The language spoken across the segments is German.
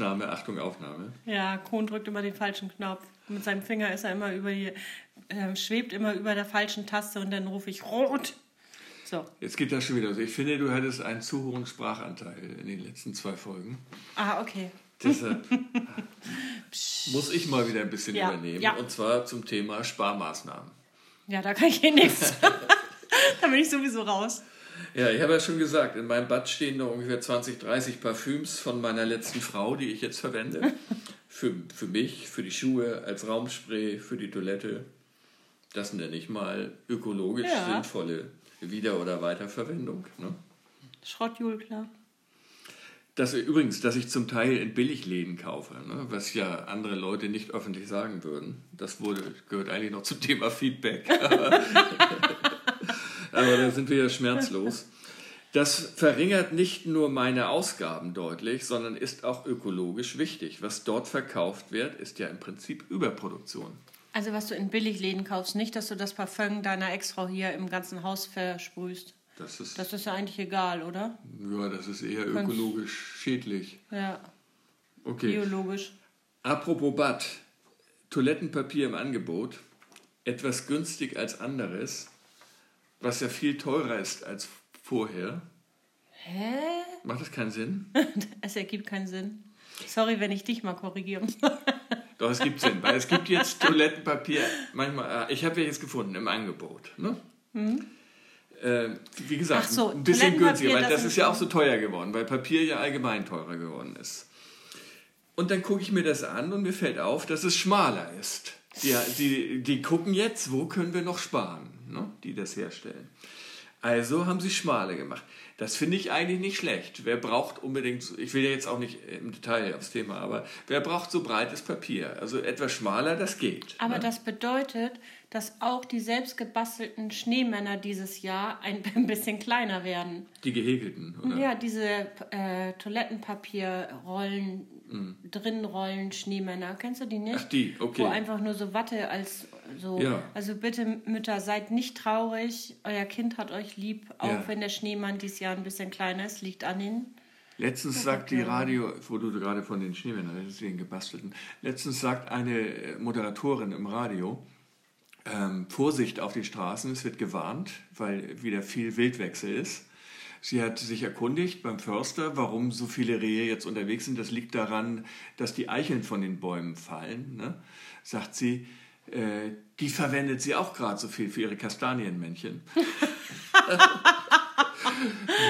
Aufnahme, Achtung, Aufnahme. Ja, Kohn drückt immer den falschen Knopf. Mit seinem Finger ist er immer über die, äh, schwebt immer über der falschen Taste und dann rufe ich rot. So. Jetzt geht das schon wieder so. Ich finde, du hattest einen zu hohen Sprachanteil in den letzten zwei Folgen. Ah, okay. Deshalb muss ich mal wieder ein bisschen Ja, übernehmen. ja. Und zwar zum Thema Sparmaßnahmen. Ja, da kann ich eh nichts. da bin ich sowieso raus. Ja, ich habe ja schon gesagt, in meinem Bad stehen noch ungefähr 20, 30 Parfüms von meiner letzten Frau, die ich jetzt verwende. für, für mich, für die Schuhe, als Raumspray, für die Toilette. Das nenne ich mal ökologisch Ja. sinnvolle Wieder- oder Weiterverwendung. Ne? Schrottjul, klar. Das, übrigens, dass ich zum Teil in Billigläden kaufe, ne, was ja andere Leute nicht öffentlich sagen würden. Das wurde, gehört eigentlich noch zum Thema Feedback. Aber, da sind wir ja schmerzlos. Das verringert nicht nur meine Ausgaben deutlich, sondern ist auch ökologisch wichtig. Was dort verkauft wird, ist ja im Prinzip Überproduktion. Also was du in Billigläden kaufst, nicht, dass du das Parfum deiner Ex-Frau hier im ganzen Haus versprühst. Das ist, Das ist ja eigentlich egal, oder? ja, das ist eher ökologisch schädlich. Ja, Okay. biologisch. Apropos Bad, Toilettenpapier im Angebot, etwas günstig als anderes, was ja viel teurer ist als vorher. Hä? Macht das keinen Sinn? Es ergibt keinen Sinn. Sorry, wenn ich dich mal korrigieren muss. Doch, es gibt Sinn, weil es gibt jetzt Toilettenpapier, manchmal, äh, ich habe ja jetzt gefunden im Angebot. Ne? Äh, wie gesagt, so, ein bisschen günstiger, weil das das ist ja auch so teuer geworden, weil Papier ja allgemein teurer geworden ist. Und dann gucke ich mir das an und mir fällt auf, dass es schmaler ist. Die, die, die gucken jetzt, wo können wir noch sparen, ne? die das herstellen. Also haben sie schmale gemacht. Das finde ich eigentlich nicht schlecht. Wer braucht unbedingt, ich will ja jetzt auch nicht im Detail aufs Thema, aber wer braucht so breites Papier? Also etwas schmaler, das geht. Aber ne? das bedeutet, dass auch die selbst gebastelten Schneemänner dieses Jahr ein, bisschen kleiner werden. Die gehäkelten, oder? Ja, diese äh, Toilettenpapierrollen, Drinnenrollen, Schneemänner. Kennst du die nicht? Ach, die, okay. Wo einfach nur so Watte als so. Ja. Also bitte, Mütter, seid nicht traurig. Euer Kind hat euch lieb, auch Ja. wenn der Schneemann dieses Jahr ein bisschen kleiner ist. Liegt an den. Letztens sagt die Radio, wo du gerade von den Schneemännern, deswegen gebastelten, letztens sagt eine äh, Moderatorin im Radio, ähm, Vorsicht auf die Straßen, es wird gewarnt, weil wieder viel Wildwechsel ist. Sie hat sich erkundigt beim Förster, warum so viele Rehe jetzt unterwegs sind. Das liegt daran, dass die Eicheln von den Bäumen fallen. Ne? Sagt sie, äh, die verwendet sie auch gerade so viel für ihre Kastanienmännchen.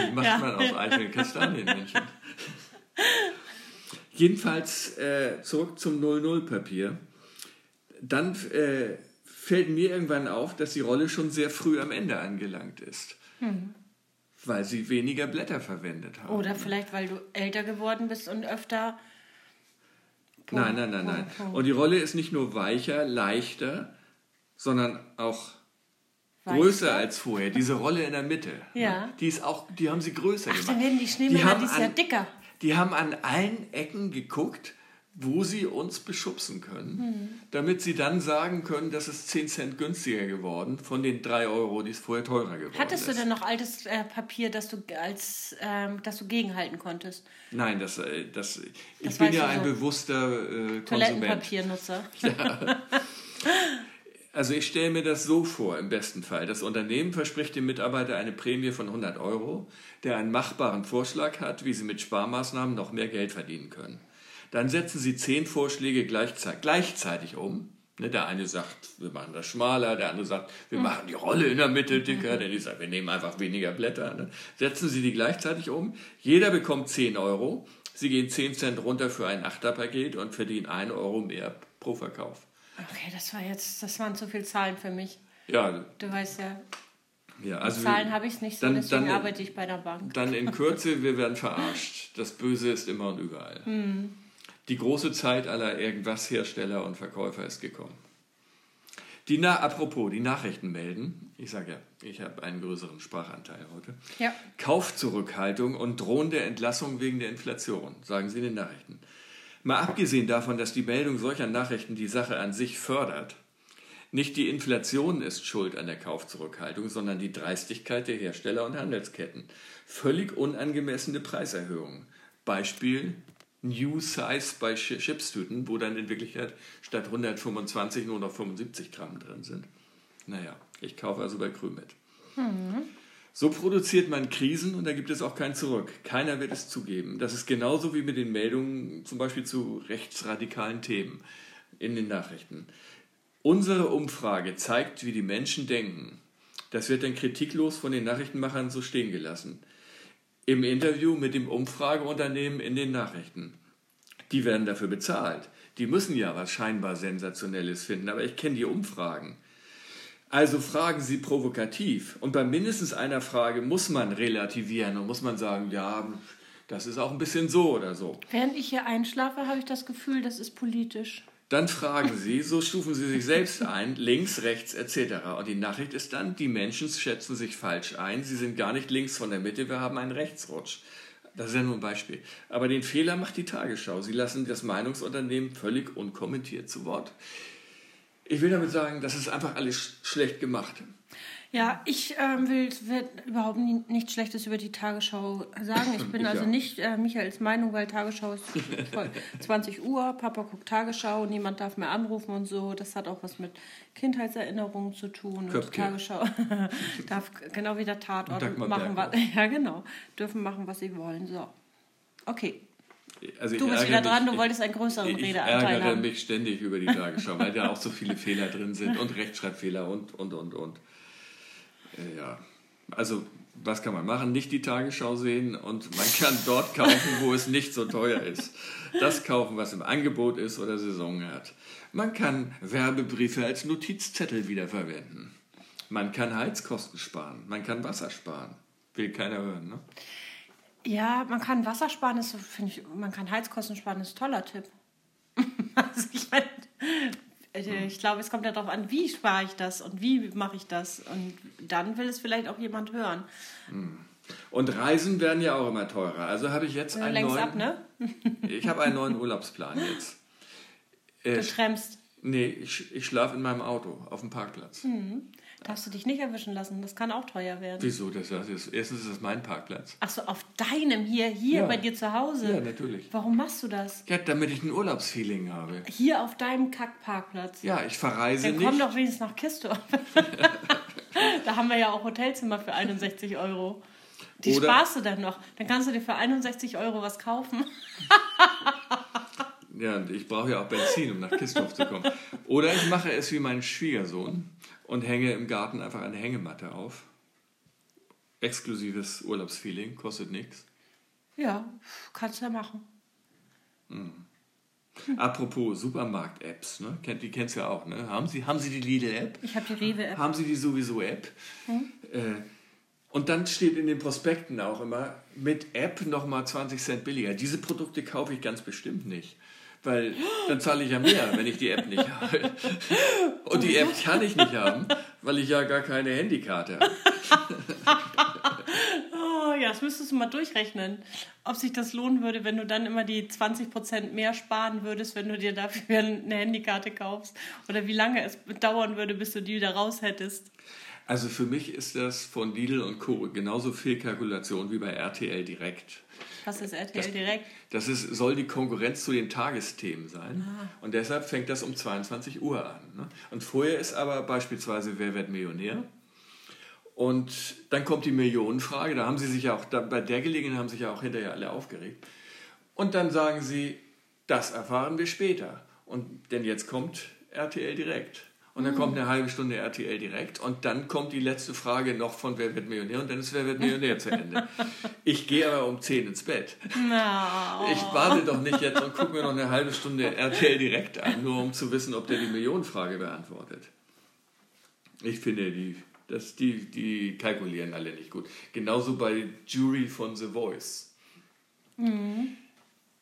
Wie macht man aus Eicheln Kastanienmännchen? Jedenfalls äh, zurück zum 00-Papier. Dann äh, fällt mir irgendwann auf, dass die Rolle schon sehr früh am Ende angelangt ist. Weil sie weniger Blätter verwendet haben. Oder vielleicht, weil du älter geworden bist und öfter. Nein, nein, nein, nein. Und die Rolle ist nicht nur weicher, leichter, sondern auch größer Weicher? als vorher. Diese Rolle in der Mitte. Ja. ne, Die ist auch, die haben sie größer Ach, gemacht. dann werden die Schneemänner haben dieses Jahr dicker. Die haben an allen Ecken geguckt, wo sie uns beschubsen können, Hm. damit sie dann sagen können, das ist 10 Cent günstiger geworden von den 3 Euro, die es vorher teurer geworden Hattest ist. du denn noch altes äh, Papier, das du als ähm, das du gegenhalten konntest? Nein, das, äh, das, ich Das bin weißt ja ein so. bewusster äh, Konsument. Toilettenpapiernutzer. Also ich stelle mir das so vor, im besten Fall. Das Unternehmen verspricht dem Mitarbeiter eine Prämie von 100 Euro, der einen machbaren Vorschlag hat, wie sie mit Sparmaßnahmen noch mehr Geld verdienen können. Dann setzen sie zehn Vorschläge gleichzeitig, gleichzeitig um. Ne, Der eine sagt, wir machen das schmaler, der andere sagt, wir machen die Rolle in der Mitte dicker, der nächste sagt, wir nehmen einfach weniger Blätter. Ne? Setzen sie die gleichzeitig um. Jeder bekommt 10 Euro. Sie gehen 10 Cent runter für ein Achterpaket und verdienen 1 Euro mehr pro Verkauf. Okay, das war jetzt, das waren zu viele Zahlen für mich. Ja, Du weißt ja, ja also Zahlen habe ich nicht so, dann- deswegen dann- arbeite ich bei der Bank. Dann in Kürze, wir werden verarscht. Das Böse ist immer und überall. Die große Zeit aller irgendwas Hersteller und Verkäufer ist gekommen. Die Na apropos, die Nachrichten melden. Ich sage ja, ich habe einen größeren Sprachanteil heute. Ja. Kaufzurückhaltung und drohende Entlassung wegen der Inflation, sagen sie in den Nachrichten. Mal abgesehen davon, dass die Meldung solcher Nachrichten die Sache an sich fördert, nicht die Inflation ist schuld an der Kaufzurückhaltung, sondern die Dreistigkeit der Hersteller und Handelsketten. Völlig unangemessene Preiserhöhungen. Beispiel New Size bei Chipstüten, wo dann in Wirklichkeit statt 125 nur noch 75 Gramm drin sind. Naja, ich kaufe also bei Krümit. Mhm. So produziert man Krisen und da gibt es auch kein Zurück. Keiner wird es zugeben. Das ist genauso wie mit den Meldungen zum Beispiel zu rechtsradikalen Themen in den Nachrichten. Unsere Umfrage zeigt, wie die Menschen denken. Das wird dann kritiklos von den Nachrichtenmachern so stehen gelassen. Im Interview mit dem Umfrageunternehmen in den Nachrichten. Die werden dafür bezahlt. Die müssen ja was scheinbar Sensationelles finden, aber ich kenne die Umfragen. Also fragen Sie provokativ. Und bei mindestens einer Frage muss man relativieren und muss man sagen, ja, das ist auch ein bisschen so oder so. Während ich hier einschlafe, habe ich das Gefühl, das ist politisch. Dann fragen Sie, so stufen Sie sich selbst ein, links, rechts etc. Und die Nachricht ist dann, die Menschen schätzen sich falsch ein, sie sind gar nicht links von der Mitte, wir haben einen Rechtsrutsch. Das ist ja nur ein Beispiel. Aber den Fehler macht die Tagesschau. Sie lassen das Meinungsunternehmen völlig unkommentiert zu Wort. Ich will damit sagen, das ist einfach alles schlecht gemacht. Ja, ich ähm, will, will überhaupt nie, nichts Schlechtes über die Tagesschau sagen. Ich bin ich also ja. nicht äh, Michaels Meinung, weil Tagesschau ist 20 Uhr, Papa guckt Tagesschau, niemand darf mehr anrufen und so. Das hat auch was mit Kindheitserinnerungen zu tun. Köpke. Und Tagesschau darf genau wie der Tatort machen, was, ja genau, dürfen machen, was sie wollen. So, okay. Also du bist wieder dran, du wolltest einen größeren ich Redeanteil. Ich ärgere mich ständig über die Tagesschau, weil da auch so viele Fehler drin sind und Rechtschreibfehler und, und, und, und. Ja, also was kann man machen? Nicht die Tagesschau sehen und man kann dort kaufen, wo es nicht so teuer ist. Das kaufen, was im Angebot ist oder Saison hat. Man kann Werbebriefe als Notizzettel wiederverwenden. Man kann Heizkosten sparen. Man kann Wasser sparen. Will keiner hören, ne? Ja, man kann Wasser sparen, finde ich, man kann Heizkosten sparen, ist ein toller Tipp. also ich meine, ich glaube, es kommt ja darauf an, wie spare ich das und wie mache ich das. Und dann will es vielleicht auch jemand hören. Hm. Und Reisen werden ja auch immer teurer. Also habe ich jetzt einen Längst neuen. Ab, ne? ich habe einen neuen Urlaubsplan jetzt. Du äh, trampst. Nee, ich, ich schlafe in meinem Auto auf dem Parkplatz. Mhm. Darfst du dich nicht erwischen lassen, das kann auch teuer werden. Wieso? Das ist, erstens ist das mein Parkplatz. Ach so, auf deinem hier, hier ja. bei dir zu Hause? Ja, natürlich. Warum machst du das? Ja, damit ich ein Urlaubsfeeling habe. Hier auf deinem Kackparkplatz? Ja, ich verreise Dann nicht. Dann komm doch wenigstens nach Kistorf. da haben wir ja auch Hotelzimmer für 61 Euro. Die Oder sparst du dann noch. Dann kannst du dir für 61 Euro was kaufen. ja, und ich brauche ja auch Benzin, um nach Kistorf zu kommen. Oder ich mache es wie mein Schwiegersohn und hänge im Garten einfach eine Hängematte auf. Exklusives Urlaubsfeeling, kostet nichts. Ja, kannst du ja machen. Mhm. Apropos Supermarkt-Apps, ne? die kennst du ja auch, ne? Haben Sie, haben Sie die Lidl-App? Ich habe die Rewe-App. Haben Sie die sowieso App? Hm? Äh, und dann steht in den Prospekten auch immer, mit App nochmal 20 Cent billiger. Diese Produkte kaufe ich ganz bestimmt nicht weil dann zahle ich ja mehr, wenn ich die App nicht habe. Und die App kann ich nicht haben, weil ich ja gar keine Handykarte habe. oh, ja, das müsstest du mal durchrechnen, ob sich das lohnen würde, wenn du dann immer die 20% mehr sparen würdest, wenn du dir dafür eine Handykarte kaufst. Oder wie lange es dauern würde, bis du die wieder raus hättest. Also für mich ist das von Lidl und Co. genauso viel Kalkulation wie bei RTL Direkt. Was ist RTL das, Direkt? Das ist, soll die Konkurrenz zu den Tagesthemen sein. Ah. Und deshalb fängt das um 22 Uhr an. Ne? Und vorher ist aber beispielsweise Wer wird Millionär? Und dann kommt die Millionenfrage. Da haben sie sich ja auch, da, bei der Gelegenheit haben sich ja auch hinterher alle aufgeregt. Und dann sagen sie, das erfahren wir später. Und denn jetzt kommt RTL Direkt. Und dann kommt eine halbe Stunde RTL direkt und dann kommt die letzte Frage noch von Wer wird Millionär und dann ist Wer wird Millionär zu Ende. Ich gehe aber um 10 ins Bett. No. Ich warte doch nicht jetzt und gucke mir noch eine halbe Stunde RTL direkt an, nur um zu wissen, ob der die Millionenfrage beantwortet. Ich finde, die, das, die, die kalkulieren alle nicht gut. Genauso bei Jury von The Voice. Mhm.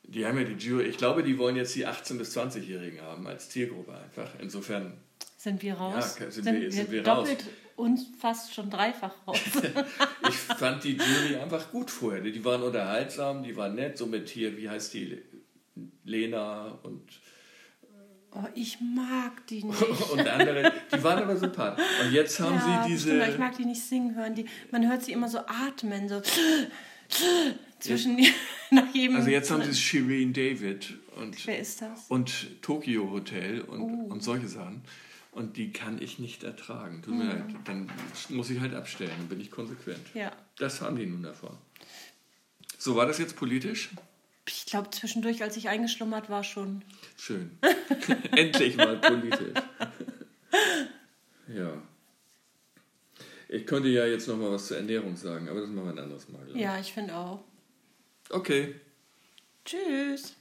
Die haben ja die Jury, ich glaube, die wollen jetzt die 18- bis 20-Jährigen haben als Zielgruppe einfach. Insofern sind wir raus? Ja, sind, sind wir, sind wir doppelt raus. und fast schon dreifach raus. ich fand die Jury einfach gut vorher. Die waren unterhaltsam, die waren nett. So mit hier, wie heißt die? Lena und. Oh, ich mag die nicht. und andere, die waren aber sympathisch. Und jetzt haben ja, sie diese. Stimmt, ich mag die nicht singen hören. Die, man hört sie immer so atmen, so. Zwischen nach jedem. Also jetzt haben sie Shireen David und, Wer ist das? und Tokyo Hotel und, und solche Sachen. Und die kann ich nicht ertragen. Tut mir leid. Dann muss ich halt abstellen. Dann bin ich konsequent. Ja. Das haben die nun davon. So, war das jetzt politisch? Ich glaube, zwischendurch, als ich eingeschlummert war, schon. Schön. Endlich mal politisch. ja. Ich könnte ja jetzt noch mal was zur Ernährung sagen, aber das machen wir ein anderes Mal. glaub ich. Ja, ich finde auch. Okay. Tschüss.